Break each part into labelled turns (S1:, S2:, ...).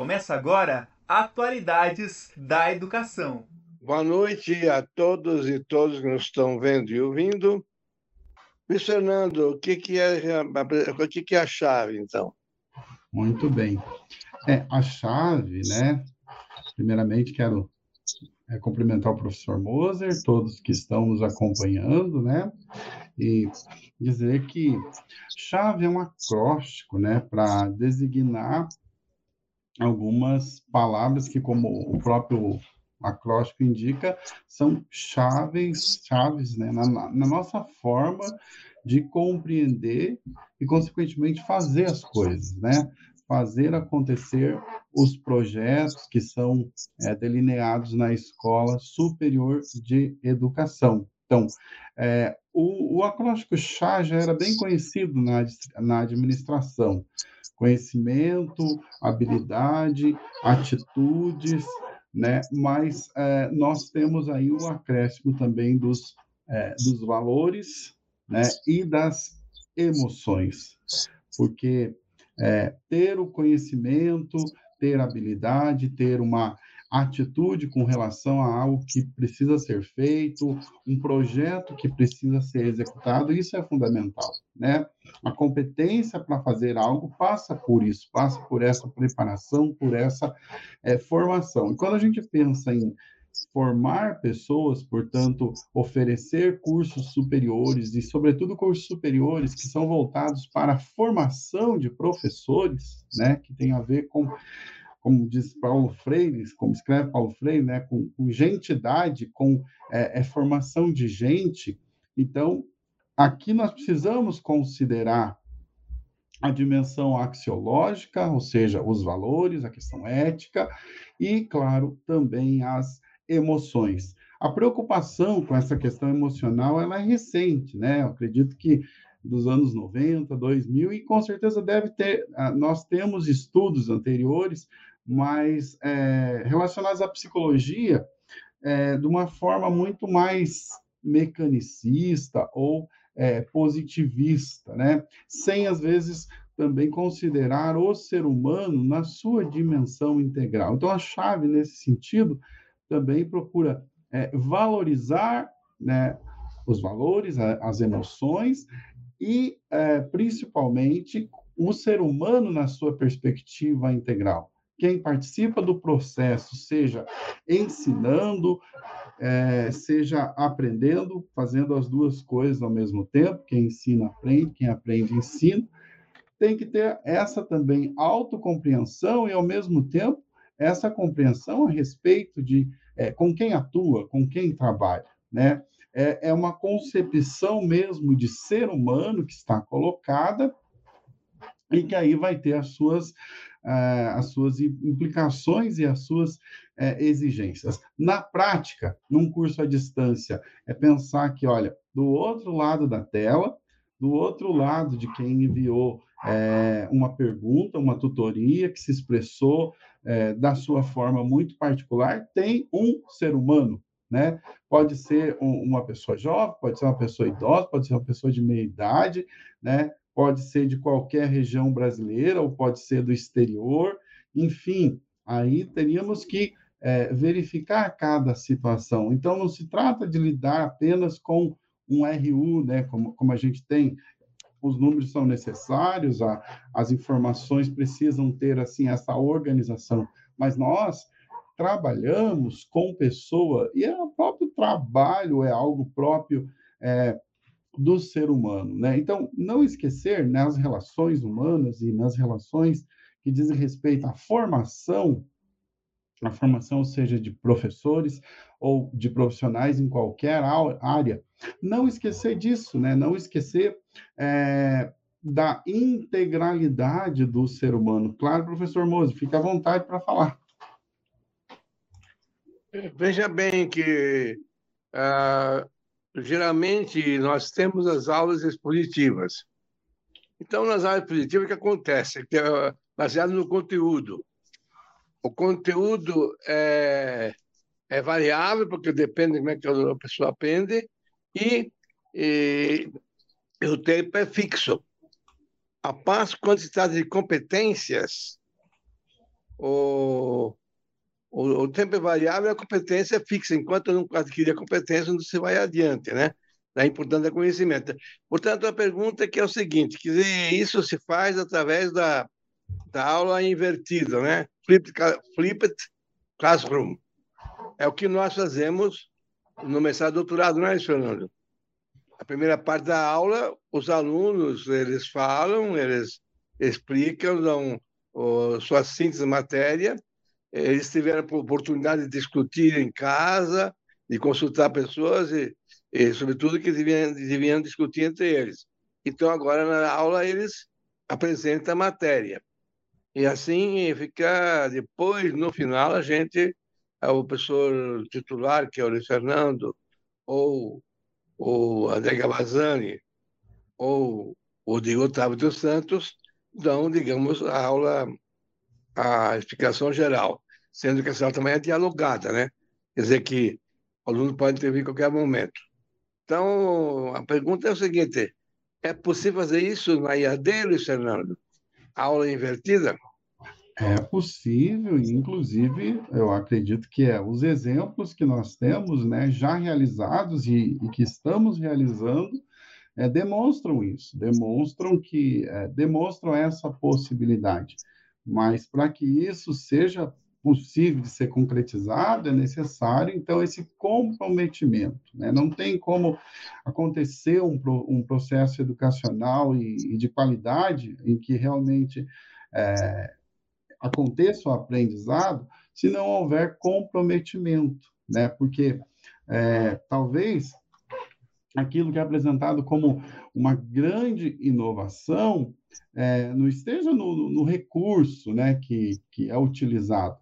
S1: Começa agora Atualidades da Educação.
S2: Boa noite a todos e todos que nos estão vendo e ouvindo. Luiz Fernando, o que, que, é, o que, que é a chave, então?
S3: Muito bem. É, a chave, né? Primeiramente, quero é, cumprimentar o professor Moser, todos que estão nos acompanhando, né? E dizer que chave é um acróstico, né? Para designar algumas palavras que, como o próprio acróstico indica, são chaves, chaves né, na, na, nossa forma de compreender e, consequentemente, fazer as coisas, né? Fazer acontecer os projetos que são é, delineados na Escola Superior de Educação. Então, é, o, o acróstico CHA já era bem conhecido na, na administração conhecimento, habilidade, atitudes, né? Mas é, nós temos aí o acréscimo também dos, é, dos valores, né? E das emoções, porque é, ter o conhecimento, ter habilidade, ter uma atitude com relação a algo que precisa ser feito, um projeto que precisa ser executado, isso é fundamental, né? A competência para fazer algo passa por isso, passa por essa preparação, por essa é, formação. E quando a gente pensa em formar pessoas, portanto, oferecer cursos superiores e, sobretudo, cursos superiores que são voltados para a formação de professores, né, que tem a ver com como diz Paulo Freire, como escreve Paulo Freire, né, com, com gentidade, com é, é, formação de gente. Então, aqui nós precisamos considerar a dimensão axiológica, ou seja, os valores, a questão ética, e, claro, também as emoções. A preocupação com essa questão emocional ela é recente, né? Eu acredito que dos anos 90, 2000, e com certeza deve ter, ah, nós temos estudos anteriores mas é, relacionadas à psicologia é, de uma forma muito mais mecanicista ou é, positivista, né? Sem às vezes também considerar o ser humano na sua dimensão integral. Então a chave nesse sentido também procura é, valorizar, né, os valores, as emoções e é, principalmente o ser humano na sua perspectiva integral quem participa do processo, seja ensinando, é, seja aprendendo, fazendo as duas coisas ao mesmo tempo, quem ensina aprende, quem aprende ensina, tem que ter essa também autocompreensão e, ao mesmo tempo, essa compreensão a respeito de é, com quem atua, com quem trabalha, né? É, é uma concepção mesmo de ser humano que está colocada e que aí vai ter as suas uh, as suas implicações e as suas uh, exigências. Na prática, num curso à distância, é pensar que, olha, do outro lado da tela, do outro lado de quem enviou é, uma pergunta, uma tutoria que se expressou é, da sua forma muito particular, tem um ser humano, né? Pode ser um, uma pessoa jovem, pode ser uma pessoa idosa, pode ser uma pessoa de meia idade, né? Pode ser de qualquer região brasileira ou pode ser do exterior, enfim, aí teríamos que é, verificar cada situação. Então, não se trata de lidar apenas com um RU, né, como, como a gente tem, os números são necessários, a, as informações precisam ter assim essa organização, mas nós trabalhamos com pessoa e é o próprio trabalho é algo próprio é, do ser humano, né? Então, não esquecer nas relações humanas e nas relações que dizem respeito à formação, a formação seja de professores ou de profissionais em qualquer área, não esquecer disso, né? Não esquecer é, da integralidade do ser humano. Claro, professor Mose, fique à vontade para falar.
S2: Veja bem que uh, geralmente nós temos as aulas expositivas. Então, nas aulas expositivas, o que acontece? Que é baseado no conteúdo. O conteúdo é, é variável, porque depende de como é que a pessoa aprende, e, e, o tempo é fixo. A paz, quando se trata de competências, o, o, o tempo é variável, a competência é fixa. Enquanto não adquirir a competência, não se vai adiante, né? Da importância do conhecimento. Portanto, a pergunta é que é o seguinte, isso se faz através da, da aula invertida, né? Flipped, flipped classroom. É o que nós fazemos no mestrado doutorado, não é isso, Fernando? A primeira parte da aula, os alunos, eles falam, eles explicam, dão o, sua síntese de matéria, eles tiveram a oportunidade de discutir em casa, de consultar pessoas e, e sobretudo, que deviam, deviam discutir entre eles. Então, agora, na aula, eles apresentam a matéria. E assim fica, depois, no final, a gente, o professor titular, que é o Luiz Fernando, ou o André Gavazani, ou o de Otávio dos Santos, dão, digamos, a aula, a explicação geral, sendo que essa aula também é dialogada, né? Quer dizer que o aluno pode intervir em qualquer momento. Então, a pergunta é o seguinte: é possível fazer isso na IAD, Luiz Fernando? Aula invertida?
S3: É possível, inclusive, eu acredito que é os exemplos que nós temos, né, já realizados e, e que estamos realizando, é, demonstram isso, demonstram que é, demonstram essa possibilidade. Mas para que isso seja possível de ser concretizado, é necessário, então, esse comprometimento. Né? Não tem como acontecer um, um processo educacional e, e, de qualidade em que realmente é, aconteça o aprendizado se não houver comprometimento, né? Porque é, talvez aquilo que é apresentado como uma grande inovação é, não esteja no, no, recurso né, que, que é utilizado,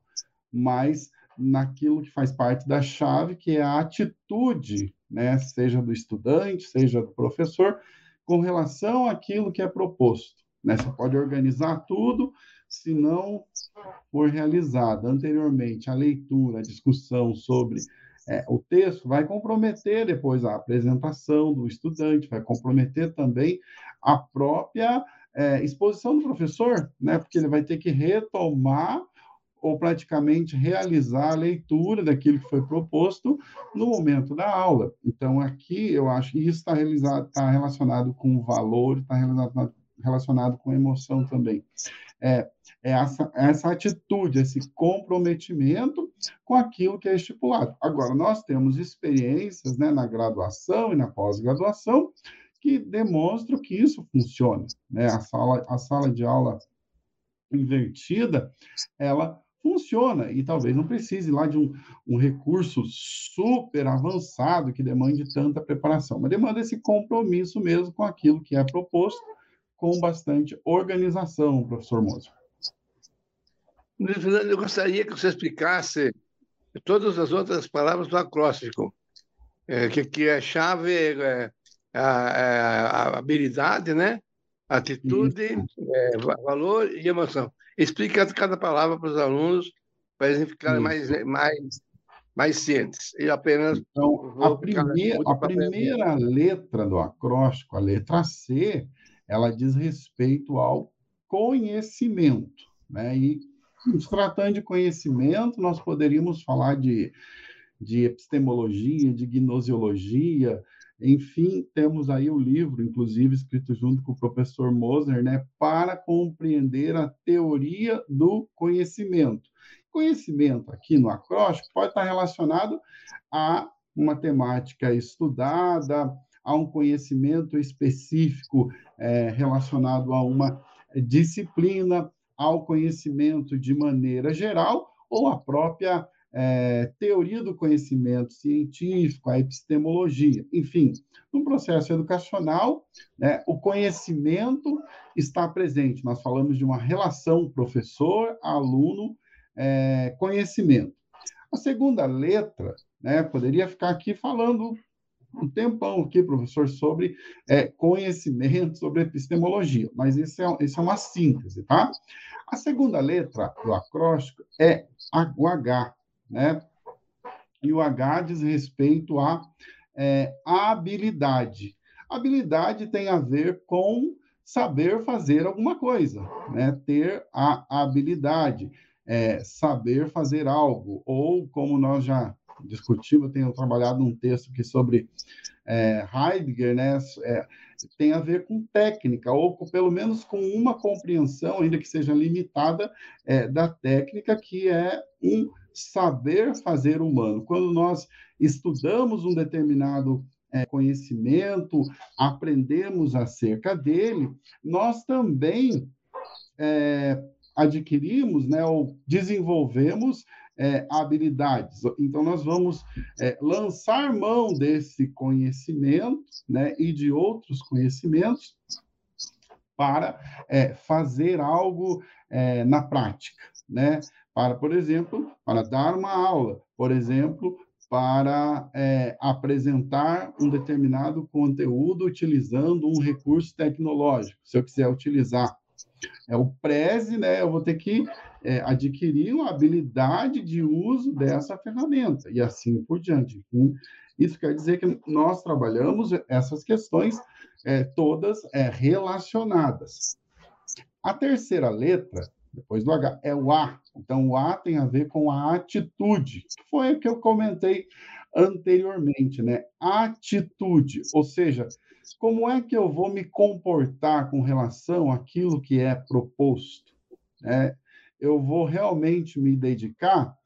S3: mas naquilo que faz parte da chave, que é a atitude, né, seja do estudante, seja do professor, com relação àquilo que é proposto. Né? Você pode organizar tudo, se não for realizada anteriormente a leitura, a discussão sobre é, o texto vai comprometer depois a apresentação do estudante, vai comprometer também a própria é, exposição do professor, né? porque ele vai ter que retomar ou praticamente realizar a leitura daquilo que foi proposto no momento da aula. Então, aqui eu acho que isso está tá relacionado com valor, está relacionado, relacionado com emoção também. É, é essa, essa atitude, esse comprometimento com aquilo que é estipulado. Agora, nós temos experiências né, na graduação e na pós-graduação que demonstram que isso funciona. Né? A, sala, a sala de aula invertida, ela funciona e talvez não precise lá de um, um recurso super avançado que demande tanta preparação, mas demanda esse compromisso mesmo com aquilo que é proposto com bastante organização, professor Moser.
S2: Eu gostaria que você explicasse todas as outras palavras do acróstico, é, que, que é chave, é, a, é, a, habilidade, né? atitude, é, valor e emoção. Explica cada palavra para os alunos, para eles ficarem mais, mais, mais cientes. E apenas.
S3: Então, a, primeir, a primeira letra do acróstico, a letra C, ela diz respeito ao conhecimento. Né? E se tratando de conhecimento, nós poderíamos falar de, de epistemologia, de gnosiologia, enfim, temos aí o livro, inclusive escrito junto com o professor Moser, né, para compreender a teoria do conhecimento. Conhecimento aqui no acróstico pode estar relacionado a uma temática estudada, a um conhecimento específico é, relacionado a uma disciplina, ao conhecimento de maneira geral, ou a própria é, teoria do conhecimento científico, a epistemologia. Enfim, no processo educacional, né, o conhecimento está presente. Nós falamos de uma relação professor-aluno, é. A segunda letra, né, poderia ficar aqui falando um tempão aqui, professor, sobre é, conhecimento, sobre epistemologia, mas isso é, isso é uma síntese, tá? A segunda letra do acróstico é o H, né? E o H diz respeito à é, habilidade. Habilidade tem a ver com saber fazer alguma coisa, né? Ter a habilidade. é, saber fazer algo, ou como nós já discutimos, tenho trabalhado um texto aqui sobre é, Heidegger, né, é, tem a ver com técnica, ou pelo menos com uma compreensão, ainda que seja limitada, é, da técnica, que é um saber fazer humano. Quando nós estudamos um determinado é, conhecimento, aprendemos acerca dele, nós também é, adquirimos, né, ou desenvolvemos é, habilidades. Então, nós vamos é, lançar mão desse conhecimento né, e de outros conhecimentos para é, fazer algo na prática, né? Para, por exemplo, para dar uma aula, por exemplo, para é, apresentar um determinado conteúdo utilizando um recurso tecnológico. Se eu quiser utilizar é o Prezi, né? Eu vou ter que é, adquirir uma habilidade de uso dessa ferramenta e assim por diante. Isso quer dizer que nós trabalhamos essas questões é, todas é, relacionadas. A terceira letra, depois do H, é o A. Então, o A tem a ver com a atitude, que foi o que eu comentei anteriormente, né? Atitude, ou seja, como é que eu vou me comportar com relação àquilo que é proposto? É, eu vou realmente me dedicar?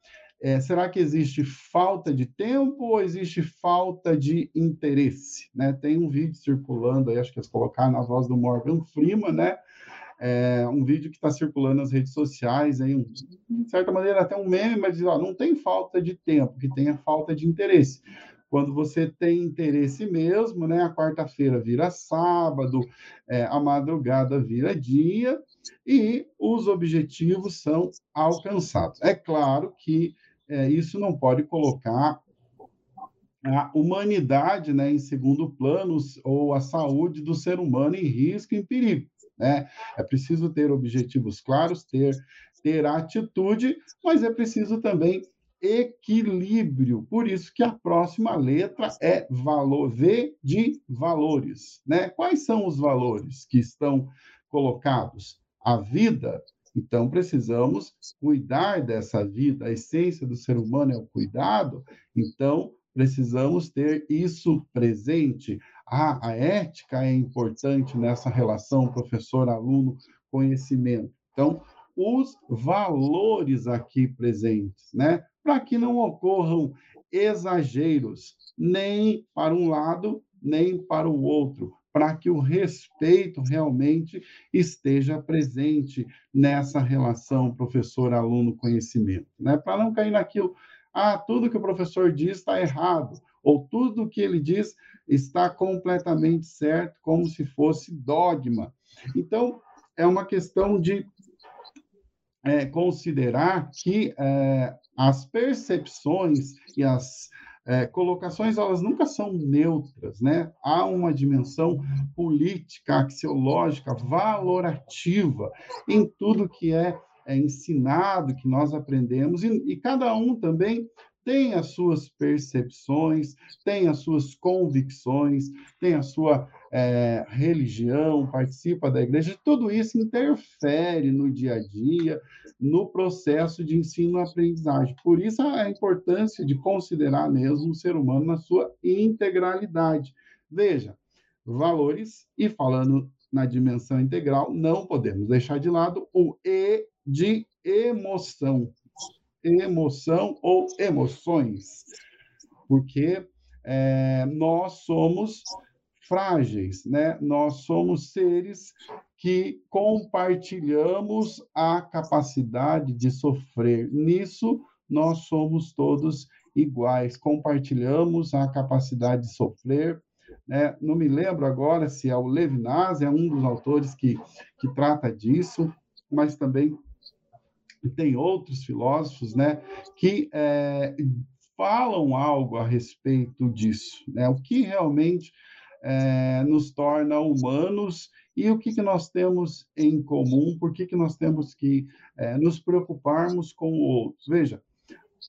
S3: É, será que existe falta de tempo ou existe falta de interesse? Né? Tem um vídeo circulando aí, acho que é colocar na voz do Morgan Freeman, né? É um vídeo que está circulando nas redes sociais, aí, um, de certa maneira até um meme, mas ó, não tem falta de tempo, que tem a falta de interesse. Quando você tem interesse mesmo, né? A quarta-feira vira sábado, é, a madrugada vira dia e os objetivos são alcançados. É claro que é, isso não pode colocar a humanidade né, em segundo plano ou a saúde do ser humano em risco, em perigo. Né? É preciso ter objetivos claros, ter, ter atitude, mas é preciso também equilíbrio. Por isso que a próxima letra é valor, V de valores. Né? Quais são os valores que estão colocados? A vida. Então, precisamos cuidar dessa vida. A essência do ser humano é o cuidado. Então, precisamos ter isso presente. Ah, a ética é importante nessa relação professor-aluno, conhecimento. Então, os valores aqui presentes, né? para que não ocorram exageros, nem para um lado, nem para o outro, para que o respeito realmente esteja presente nessa relação professor-aluno-conhecimento, né? Para não cair naquilo, ah, tudo que o professor diz está errado, ou tudo que ele diz está completamente certo, como se fosse dogma. Então, é uma questão de é, considerar que é, as percepções e as é, colocações elas nunca são neutras, né? Há uma dimensão política, axiológica, valorativa em tudo que é, é ensinado, que nós aprendemos, e, e cada um também tem as suas percepções, tem as suas convicções, tem a sua é, religião, participa da igreja, tudo isso interfere no dia a dia, no processo de ensino-aprendizagem. Por isso, a importância de considerar mesmo o ser humano na sua integralidade. Veja, valores, e falando na dimensão integral, não podemos deixar de lado o E de emoção. Emoção ou emoções. Porque é, nós somos frágeis, né? Nós somos seres que compartilhamos a capacidade de sofrer. Nisso, nós somos todos iguais, compartilhamos a capacidade de sofrer. Né? Não me lembro agora se é o Levinas, é um dos autores que, que trata disso, mas também tem outros filósofos né, que é, falam algo a respeito disso. Né? O que realmente é, nos torna humanos e o que, que nós temos em comum, por que, que nós temos que é, nos preocuparmos com o outro. Veja,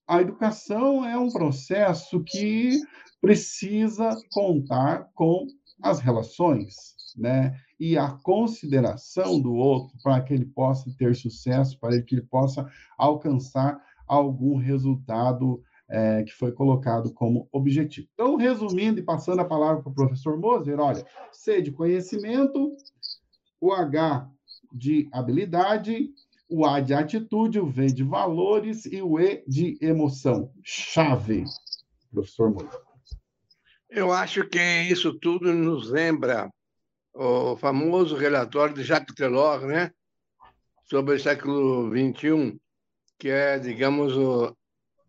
S3: a educação é um processo que precisa contar com as relações. Né? E a consideração do outro para que ele possa ter sucesso, para que ele possa alcançar algum resultado é, que foi colocado como objetivo. Então, resumindo e passando a palavra para o professor Moser, olha, C de conhecimento, o H de habilidade, o A de atitude, o V de valores e o E de emoção. Chave, professor Moser.
S2: Eu acho que isso tudo nos lembra o famoso relatório de Jacques Delors, né? sobre o século XXI, que é, digamos, o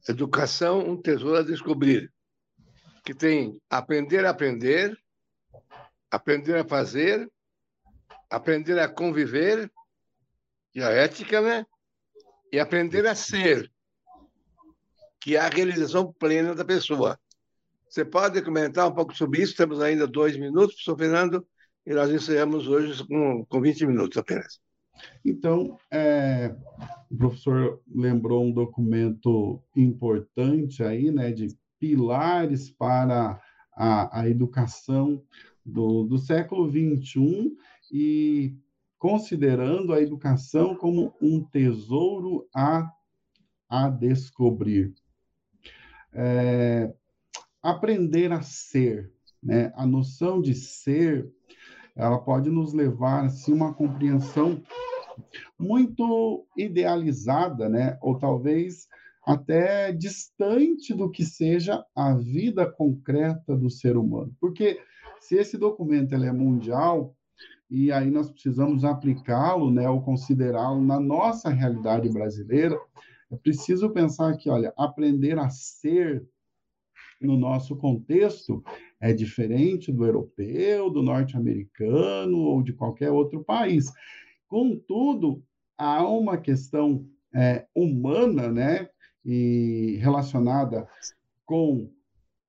S2: Educação, um tesouro a descobrir, que tem aprender a aprender, aprender a fazer, aprender a conviver, e a ética, né? E aprender a ser, que é a realização plena da pessoa. Você pode comentar um pouco sobre isso? Temos ainda dois minutos, professor Fernando, e nós encerramos hoje com, com 20 minutos apenas.
S3: Então, é, o professor lembrou um documento importante aí, né, de pilares para a, a educação do, do século XXI e considerando a educação como um tesouro a, a descobrir. É, aprender a ser, né? A noção de ser, ela pode nos levar assim uma compreensão muito idealizada, né? Ou talvez até distante do que seja a vida concreta do ser humano. Porque se esse documento ele é mundial, e aí nós precisamos aplicá-lo, né, ou considerá-lo na nossa realidade brasileira, é preciso pensar que, olha, aprender a ser no nosso contexto é diferente do europeu, do norte-americano ou de qualquer outro país. Contudo, há uma questão é, humana, né, e relacionada com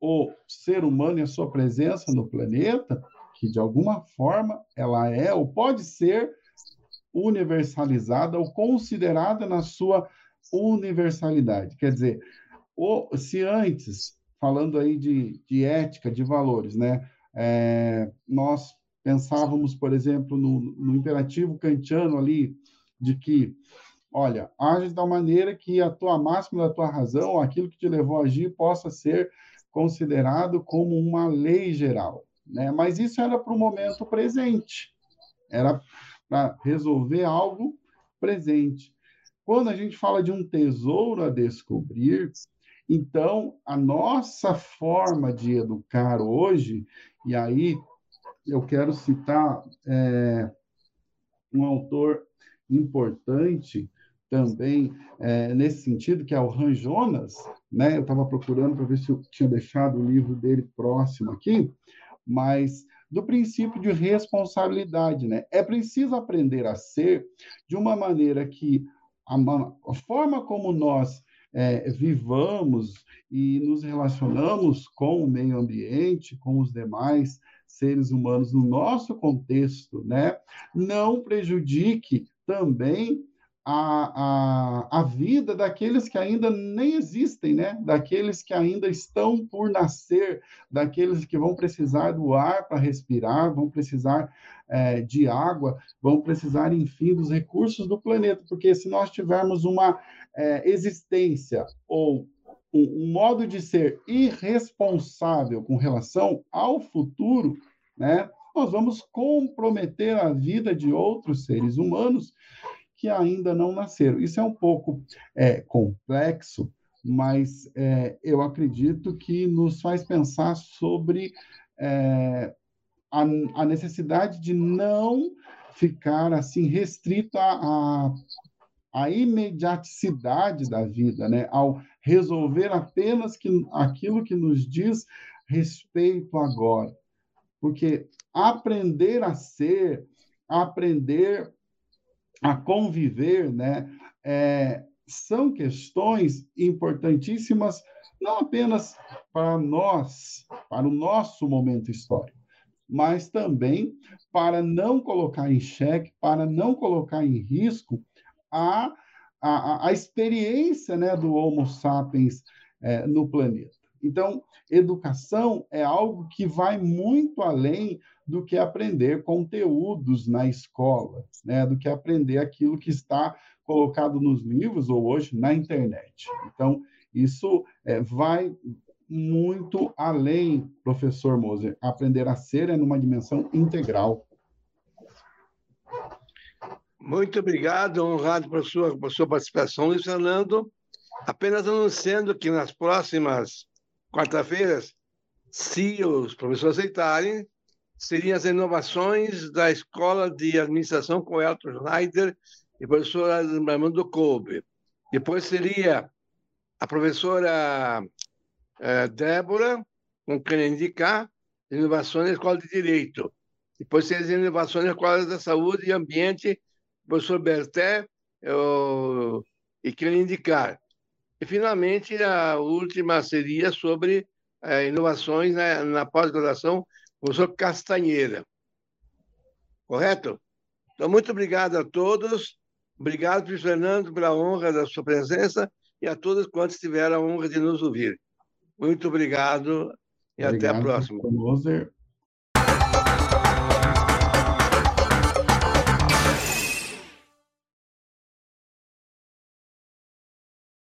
S3: o ser humano e a sua presença no planeta, que de alguma forma ela é ou pode ser universalizada ou considerada na sua universalidade. Quer dizer, o, se antes, falando aí de, de ética, de valores, né, é, nós pensávamos, por exemplo, no, no imperativo kantiano ali, de que, olha, age da maneira que a tua máxima da tua razão, aquilo que te levou a agir, possa ser considerado como uma lei geral. Né? Mas isso era para o momento presente, era para resolver algo presente. Quando a gente fala de um tesouro a descobrir, então a nossa forma de educar hoje, e aí eu quero citar é, um autor importante também é, nesse sentido, que é o Han Jonas, né? Eu estava procurando para ver se eu tinha deixado o livro dele próximo aqui, mas do princípio de responsabilidade, né? É preciso aprender a ser de uma maneira que a, a forma como nós é, vivamos e nos relacionamos com o meio ambiente, com os demais, seres humanos no nosso contexto, né, não prejudique também a, a, a vida daqueles que ainda nem existem, né? daqueles que ainda estão por nascer, daqueles que vão precisar do ar para respirar, vão precisar é, de água, vão precisar, enfim, dos recursos do planeta, porque se nós tivermos uma é, existência ou um, modo de ser irresponsável com relação ao futuro, né, nós vamos comprometer a vida de outros seres humanos que ainda não nasceram. Isso é um pouco é, complexo, mas é, eu acredito que nos faz pensar sobre é, a, a, necessidade de não ficar assim restrito a a imediaticidade da vida, né? ao resolver apenas que, aquilo que nos diz respeito agora. Porque aprender a ser, aprender a conviver, né? É, são questões importantíssimas, não apenas para nós, para o nosso momento histórico, mas também para não colocar em xeque, para não colocar em risco a, a, a experiência né, do Homo sapiens é, no planeta. Então, educação é algo que vai muito além do que aprender conteúdos na escola, né, do que aprender aquilo que está colocado nos livros ou hoje na internet. Então, isso é, vai muito além, professor Moser. Aprender a ser é numa dimensão integral.
S2: Muito obrigado, honrado por sua, por sua participação, Luiz Fernando. Apenas anunciando que nas próximas quarta-feiras, se os professores aceitarem, seriam as inovações da Escola de Administração com Elton Schneider e professora Armando Kobe. Depois seria a professora uh, Débora, com quem indicar, inovações na Escola de Direito. Depois seria as inovações na Escola da Saúde e Ambiente, professor Berté eu, e quem indicar. E, finalmente, a última seria sobre uh, inovações na, na pós-graduação, professor Castanheira. Correto? Então, muito obrigado a todos. Obrigado, professor Fernando, pela honra da sua presença e a todos quantos tiveram a honra de nos ouvir. Muito obrigado e obrigado, até a próxima.
S3: Moser.